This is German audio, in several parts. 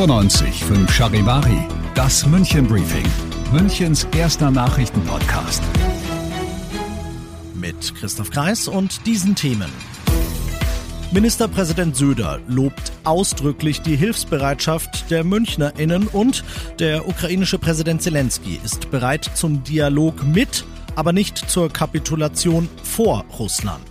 95 5 Charivari, das München Briefing, Münchens erster Nachrichtenpodcast. Mit Christoph Kreis und diesen Themen. Ministerpräsident Söder lobt ausdrücklich die Hilfsbereitschaft der MünchnerInnen und der ukrainische Präsident Zelensky ist bereit zum Dialog mit, aber nicht zur Kapitulation vor Russland.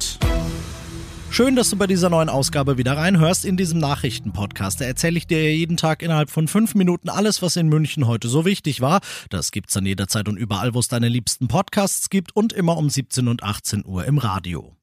Schön, dass du bei dieser neuen Ausgabe wieder reinhörst in diesem Nachrichtenpodcast. Da erzähle ich dir jeden Tag innerhalb von fünf Minuten alles, was in München heute so wichtig war. Das gibt's dann jederzeit und überall, wo es deine liebsten Podcasts gibt und immer um 17 und 18 Uhr im Radio.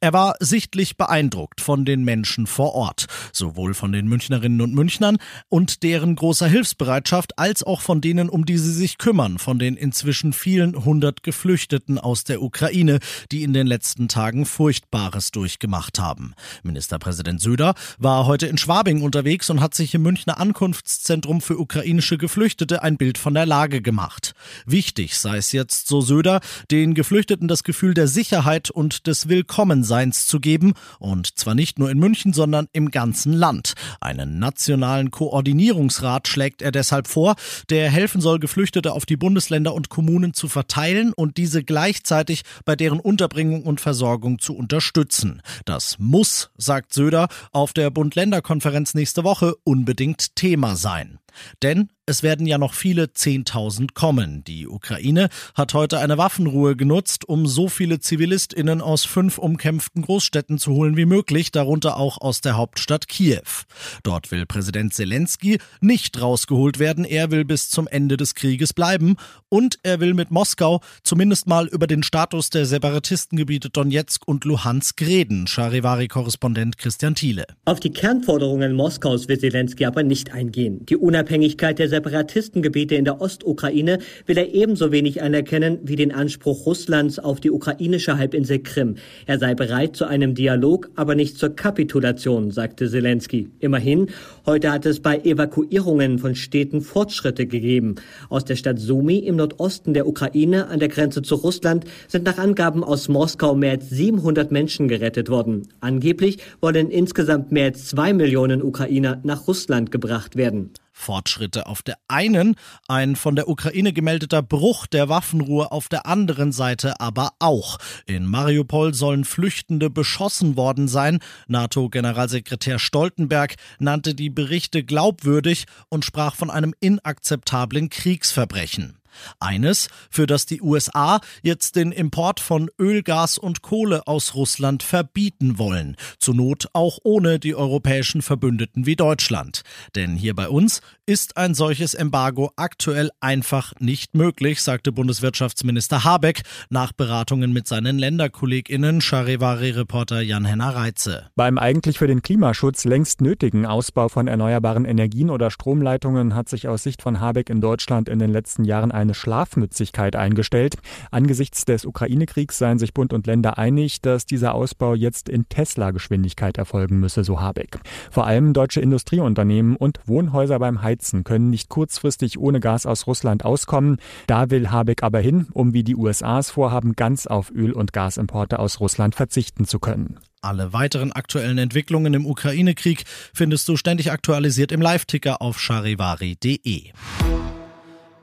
Er war sichtlich beeindruckt von den Menschen vor Ort, sowohl von den Münchnerinnen und Münchnern und deren großer Hilfsbereitschaft, als auch von denen, um die sie sich kümmern, von den inzwischen vielen hundert Geflüchteten aus der Ukraine, die in den letzten Tagen Furchtbares durchgemacht haben. Ministerpräsident Söder war heute in Schwabing unterwegs und hat sich im Münchner Ankunftszentrum für ukrainische Geflüchtete ein Bild von der Lage gemacht. Wichtig sei es jetzt, so Söder, den Geflüchteten das Gefühl der Sicherheit und des Willkommens Willkommenseins zu geben, und zwar nicht nur in München, sondern im ganzen Land. Einen nationalen Koordinierungsrat schlägt er deshalb vor, der helfen soll, Geflüchtete auf die Bundesländer und Kommunen zu verteilen und diese gleichzeitig bei deren Unterbringung und Versorgung zu unterstützen. Das muss, sagt Söder, auf der Bund-Länder-Konferenz nächste Woche unbedingt Thema sein. Denn es werden ja noch viele Zehntausend kommen. Die Ukraine hat heute eine Waffenruhe genutzt, um so viele ZivilistInnen aus fünf umkämpften Großstädten zu holen wie möglich, darunter auch aus der Hauptstadt Kiew. Dort will Präsident Zelensky nicht rausgeholt werden. Er will bis zum Ende des Krieges bleiben und er will mit Moskau zumindest mal über den Status der Separatistengebiete Donetsk und Luhansk reden. Charivari-Korrespondent Christian Thiele. Auf die Kernforderungen Moskaus will Zelensky aber nicht eingehen. Die Unabhängigkeit der Separatistengebiete in der Ostukraine will er ebenso wenig anerkennen wie den Anspruch Russlands auf die ukrainische Halbinsel Krim. Er sei bereit zu einem Dialog, aber nicht zur Kapitulation, sagte Zelensky. Immerhin, heute hat es bei Evakuierungen von Städten Fortschritte gegeben. Aus der Stadt Sumy im Nordosten der Ukraine an der Grenze zu Russland sind nach Angaben aus Moskau mehr als 700 Menschen gerettet worden. Angeblich wollen insgesamt mehr als zwei Millionen Ukrainer nach Russland gebracht werden. Fortschritte auf der einen, ein von der Ukraine gemeldeter Bruch der Waffenruhe auf der anderen Seite aber auch. In Mariupol sollen Flüchtende beschossen worden sein. NATO-Generalsekretär Stoltenberg nannte die Berichte glaubwürdig und sprach von einem inakzeptablen Kriegsverbrechen. Eines, für das die USA jetzt den Import von Öl, Gas und Kohle aus Russland verbieten wollen. Zur Not auch ohne die europäischen Verbündeten wie Deutschland. Denn hier bei uns ist ein solches Embargo aktuell einfach nicht möglich, sagte Bundeswirtschaftsminister Habeck nach Beratungen mit seinen Länderkolleginnen Charivari-Reporter Jan-Henner Reitze. Beim eigentlich für den Klimaschutz längst nötigen Ausbau von erneuerbaren Energien oder Stromleitungen hat sich aus Sicht von Habeck in Deutschland in den letzten Jahren ein eine Schlafmützigkeit eingestellt. Angesichts des Ukraine-Kriegs seien sich Bund und Länder einig, dass dieser Ausbau jetzt in Tesla-Geschwindigkeit erfolgen müsse, so Habeck. Vor allem deutsche Industrieunternehmen und Wohnhäuser beim Heizen können nicht kurzfristig ohne Gas aus Russland auskommen. Da will Habeck aber hin, um wie die USA es vorhaben, ganz auf Öl- und Gasimporte aus Russland verzichten zu können. Alle weiteren aktuellen Entwicklungen im Ukraine-Krieg findest du ständig aktualisiert im Live-Ticker auf charivari.de.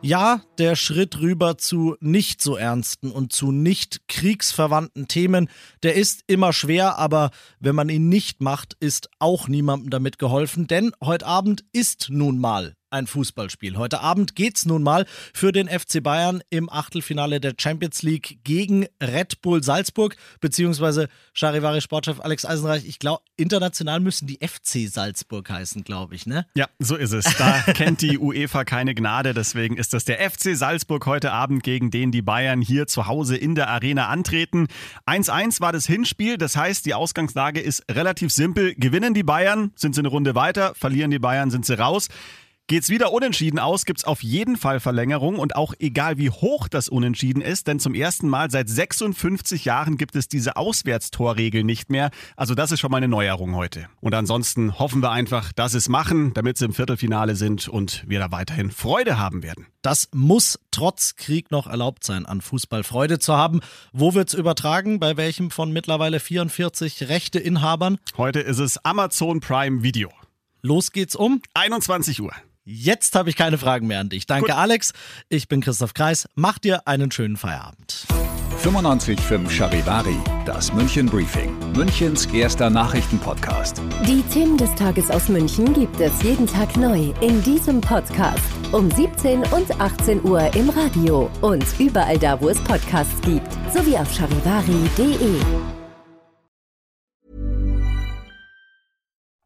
Ja, der Schritt rüber zu nicht so ernsten und zu nicht kriegsverwandten Themen, der ist immer schwer, aber wenn man ihn nicht macht, ist auch niemandem damit geholfen, denn heute Abend ist nun mal ein Fußballspiel. Heute Abend geht's nun mal für den FC Bayern im Achtelfinale der Champions League gegen Red Bull Salzburg, beziehungsweise Charivari Sportchef Alex Eisenreich. Ich glaube, international müssen die FC Salzburg heißen, glaube ich, ne? Ja, so ist es. Da kennt die UEFA keine Gnade. Deswegen ist das der FC Salzburg heute Abend, gegen den die Bayern hier zu Hause in der Arena antreten. 1-1 war das Hinspiel. Das heißt, die Ausgangslage ist relativ simpel. Gewinnen die Bayern, sind sie eine Runde weiter. Verlieren die Bayern, sind sie raus. Geht's wieder unentschieden aus, gibt's auf jeden Fall Verlängerung und auch egal wie hoch das Unentschieden ist, denn zum ersten Mal seit 56 Jahren gibt es diese Auswärtstorregel nicht mehr. Also das ist schon mal eine Neuerung heute. Und ansonsten hoffen wir einfach, dass es machen, damit sie im Viertelfinale sind und wir da weiterhin Freude haben werden. Das muss trotz Krieg noch erlaubt sein, an Fußball Freude zu haben. Wo wird's übertragen? Bei welchem von mittlerweile 44 Rechteinhabern? Heute ist es Amazon Prime Video. Los geht's um 21 Uhr. Jetzt habe ich keine Fragen mehr an dich. Danke, Gut. Alex. Ich bin Christoph Kreis. Mach dir einen schönen Feierabend. 95.5 Charivari, das München Briefing, Münchens erster Nachrichtenpodcast. Die Themen des Tages aus München gibt es jeden Tag neu in diesem Podcast. Um 17 und 18 Uhr im Radio und überall da, wo es Podcasts gibt. Sowie auf charivari.de.